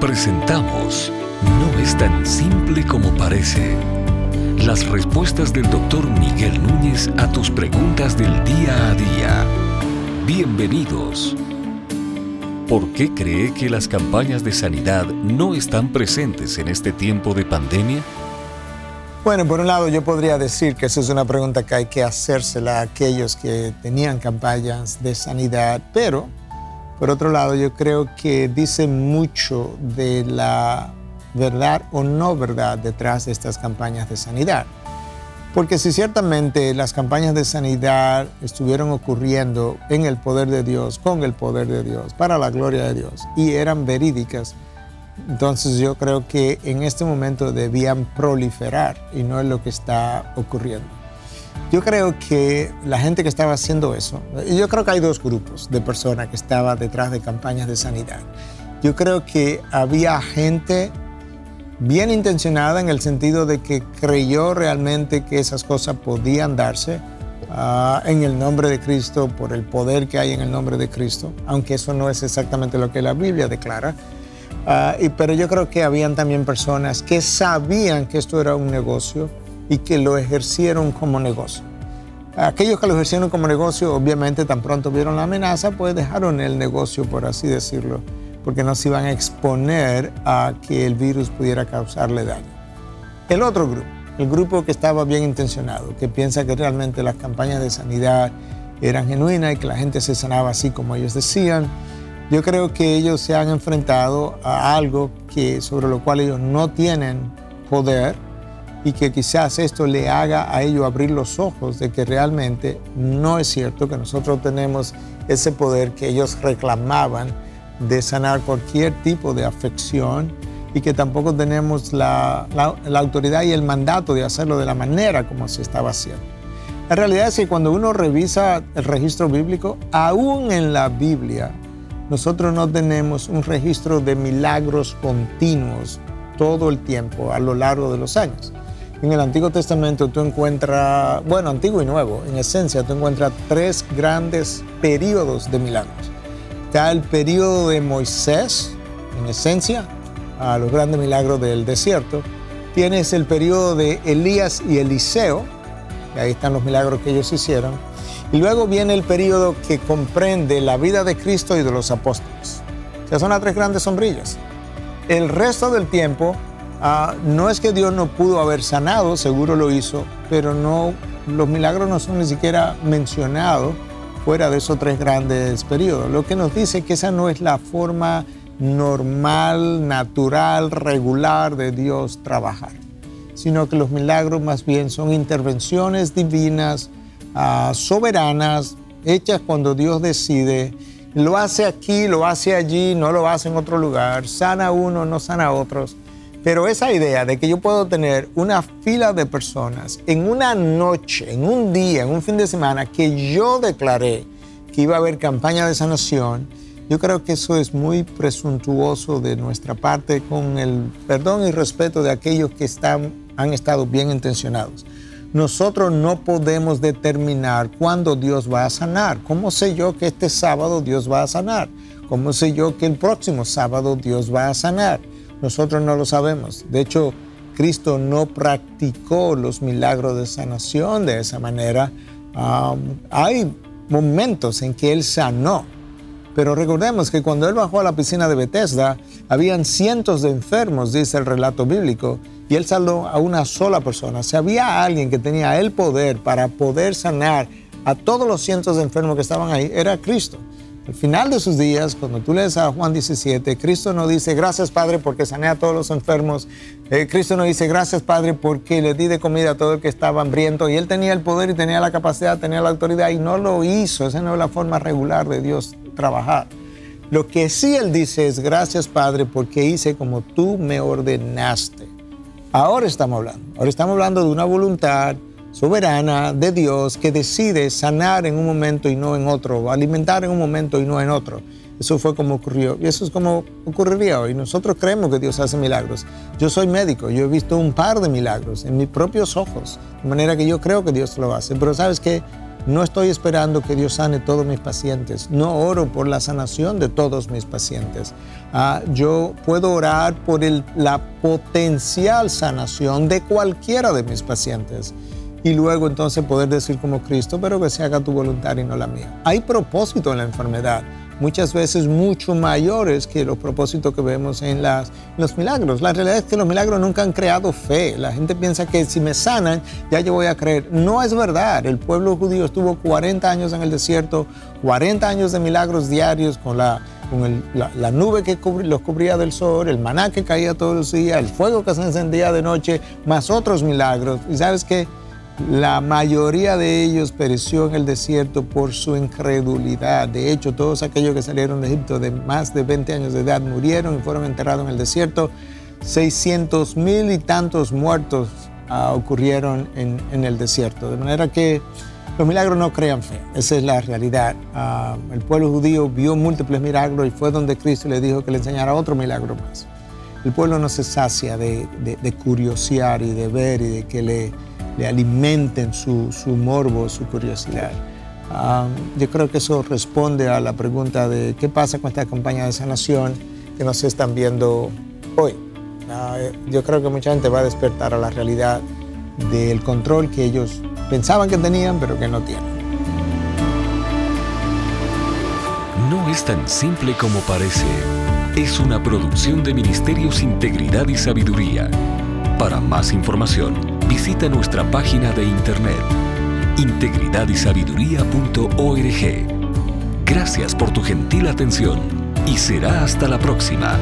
Presentamos No es tan simple como parece. Las respuestas del doctor Miguel Núñez a tus preguntas del día a día. Bienvenidos. ¿Por qué cree que las campañas de sanidad no están presentes en este tiempo de pandemia? Bueno, por un lado yo podría decir que esa es una pregunta que hay que hacérsela a aquellos que tenían campañas de sanidad, pero por otro lado, yo creo que dice mucho de la verdad o no verdad detrás de estas campañas de sanidad. Porque si ciertamente las campañas de sanidad estuvieron ocurriendo en el poder de Dios, con el poder de Dios, para la gloria de Dios, y eran verídicas, entonces yo creo que en este momento debían proliferar y no es lo que está ocurriendo. Yo creo que la gente que estaba haciendo eso, yo creo que hay dos grupos de personas que estaban detrás de campañas de sanidad. Yo creo que había gente bien intencionada en el sentido de que creyó realmente que esas cosas podían darse ah, en el nombre de Cristo, por el poder que hay en el nombre de Cristo, aunque eso no es exactamente lo que la Biblia declara. Ah, y, pero yo creo que habían también personas que sabían que esto era un negocio y que lo ejercieron como negocio. Aquellos que lo ejercieron como negocio, obviamente tan pronto vieron la amenaza, pues dejaron el negocio, por así decirlo, porque no se iban a exponer a que el virus pudiera causarle daño. El otro grupo, el grupo que estaba bien intencionado, que piensa que realmente las campañas de sanidad eran genuinas y que la gente se sanaba así como ellos decían, yo creo que ellos se han enfrentado a algo que, sobre lo cual ellos no tienen poder y que quizás esto le haga a ellos abrir los ojos de que realmente no es cierto que nosotros tenemos ese poder que ellos reclamaban de sanar cualquier tipo de afección y que tampoco tenemos la, la, autoridad y el mandato de hacerlo de la manera como se estaba haciendo. La realidad es que cuando uno revisa el registro bíblico, aún en la Biblia, nosotros no tenemos un registro de milagros continuos todo el tiempo a lo largo de los años. En el Antiguo Testamento tú encuentras, bueno, Antiguo y Nuevo, en esencia tú encuentras tres grandes periodos de milagros. Está el periodo de Moisés, en esencia, a los grandes milagros del desierto. Tienes el periodo de Elías y Eliseo, y ahí están los milagros que ellos hicieron. Y luego viene el periodo que comprende la vida de Cristo y de los apóstoles. O sea, son las tres grandes sombrillas. El resto del tiempo Ah, no es que Dios no pudo haber sanado, seguro lo hizo, pero no, los milagros no son ni siquiera mencionados fuera de esos tres grandes periodos. Lo que nos dice que esa no es la forma normal, natural, regular de Dios trabajar, sino que los milagros más bien son intervenciones divinas, ah, soberanas, hechas cuando Dios decide. Lo hace aquí, lo hace allí, no lo hace en otro lugar, sana a uno, no sana a otros pero esa idea de que yo puedo tener una fila de personas en una noche, en un día, en un fin de semana, que yo declaré que iba a haber campaña de sanación, yo creo que eso es muy presuntuoso de nuestra parte con el perdón y respeto de aquellos que están, han estado bien intencionados. Nosotros no podemos determinar cuándo Dios va a sanar. ¿Cómo sé yo que este sábado Dios va a sanar? ¿Cómo sé yo que el próximo sábado Dios va a sanar? Nosotros no lo sabemos. De hecho, Cristo no practicó los milagros de sanación de esa manera. hay momentos en que Él sanó, pero recordemos que cuando Él bajó a la piscina de Bethesda, habían cientos de enfermos, dice el relato bíblico, y Él salvó a una sola persona. Si había alguien que tenía el poder para poder sanar a todos los cientos de enfermos que estaban ahí, era Cristo. Al final de sus días, cuando tú lees a Juan 17, Cristo no dice, gracias Padre porque sané a todos los enfermos. Eh, Cristo no dice, gracias Padre porque le di de comida a todo el que estaba hambriento. Y él tenía el poder y tenía la capacidad, tenía la autoridad y no lo hizo. Esa no es la forma regular de Dios trabajar. Lo que sí él dice es, gracias Padre porque hice como tú me ordenaste. Ahora estamos hablando. Ahora estamos hablando de una voluntad soberana de Dios que decide sanar en un momento y no en otro, alimentar en un momento y no en otro. Eso fue como ocurrió y eso es como ocurriría hoy. Nosotros creemos que Dios hace milagros. Yo soy médico, yo he visto un par de milagros en mis propios ojos, de manera que yo creo que Dios lo hace. Pero sabes que No estoy esperando que Dios sane todos mis pacientes. No oro por la sanación de todos mis pacientes. Ah, yo puedo orar por la potencial sanación de cualquiera de mis pacientes. Y luego entonces poder decir como Cristo, pero que se haga tu voluntad y no la mía. Hay propósito en la enfermedad muchas veces mucho mayores que los propósitos que vemos en las, los milagros. La realidad es que los milagros nunca han creado fe. La gente piensa que si me sanan, ya yo voy a creer. No es verdad. El pueblo judío estuvo 40 años en el desierto, 40 años de milagros diarios con la, con la, nube que los cubría del sol, el maná que caía todos los días, el fuego que se encendía de noche, más otros milagros. Y sabes que la mayoría de ellos pereció en el desierto por su incredulidad. De hecho, todos aquellos que salieron de Egipto de más de 20 años de edad murieron y fueron enterrados en el desierto. 600 mil y tantos muertos ah, ocurrieron en, el desierto. De manera que los milagros no crean fe. Esa es la realidad. Ah, el pueblo judío vio múltiples milagros y fue donde Cristo le dijo que le enseñara otro milagro más. El pueblo no se sacia de, de, de curiosear y de ver y de que le le alimenten su, morbo, su curiosidad. yo creo que eso responde a la pregunta de qué pasa con esta campaña de sanación que nos están viendo hoy. Ah, yo creo que mucha gente va a despertar a la realidad del control que ellos pensaban que tenían, pero que no tienen. No es tan simple como parece. Es una producción de Ministerios Integridad y Sabiduría. Para más información, visita nuestra página de internet integridadysabiduría.org. Gracias por tu gentil atención y será hasta la próxima.